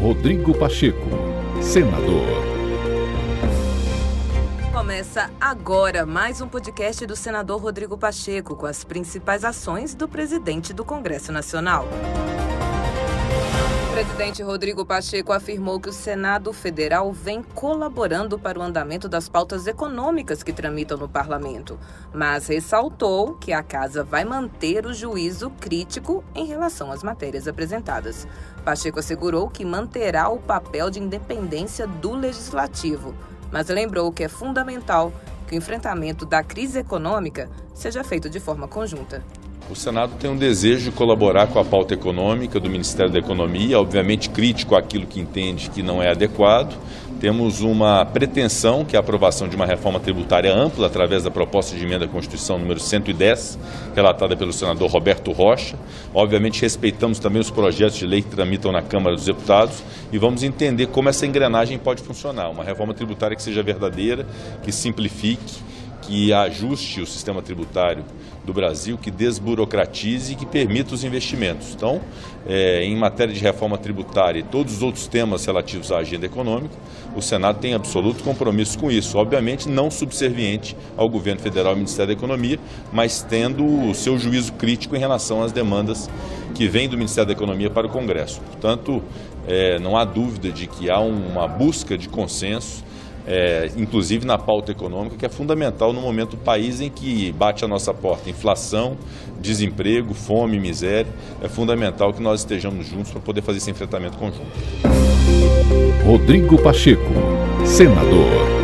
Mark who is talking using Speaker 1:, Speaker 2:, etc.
Speaker 1: Rodrigo Pacheco, senador.
Speaker 2: Começa agora mais um podcast do senador Rodrigo Pacheco com as principais ações do presidente do Congresso Nacional. Presidente Rodrigo Pacheco afirmou que o Senado Federal vem colaborando para o andamento das pautas econômicas que tramitam no parlamento, mas ressaltou que a casa vai manter o juízo crítico em relação às matérias apresentadas. Pacheco assegurou que manterá o papel de independência do legislativo, mas lembrou que é fundamental que o enfrentamento da crise econômica seja feito de forma conjunta.
Speaker 3: O Senado tem um desejo de colaborar com a pauta econômica do Ministério da Economia, obviamente crítico àquilo que entende que não é adequado. Temos uma pretensão, que é a aprovação de uma reforma tributária ampla, através da proposta de emenda à Constituição número 110, relatada pelo senador Roberto Rocha. Obviamente respeitamos também os projetos de lei que tramitam na Câmara dos Deputados e vamos entender como essa engrenagem pode funcionar. Uma reforma tributária que seja verdadeira, que simplifique, que ajuste o sistema tributário do Brasil, que desburocratize e que permita os investimentos. Então, é, em matéria de reforma tributária e todos os outros temas relativos à agenda econômica, o Senado tem absoluto compromisso com isso. Obviamente, não subserviente ao governo federal e ao Ministério da Economia, mas tendo o seu juízo crítico em relação às demandas que vêm do Ministério da Economia para o Congresso. Portanto, é, não há dúvida de que há uma busca de consenso é, inclusive na pauta econômica, que é fundamental no momento do país em que bate a nossa porta inflação, desemprego, fome, miséria. É fundamental que nós estejamos juntos para poder fazer esse enfrentamento conjunto.
Speaker 1: Rodrigo Pacheco, senador.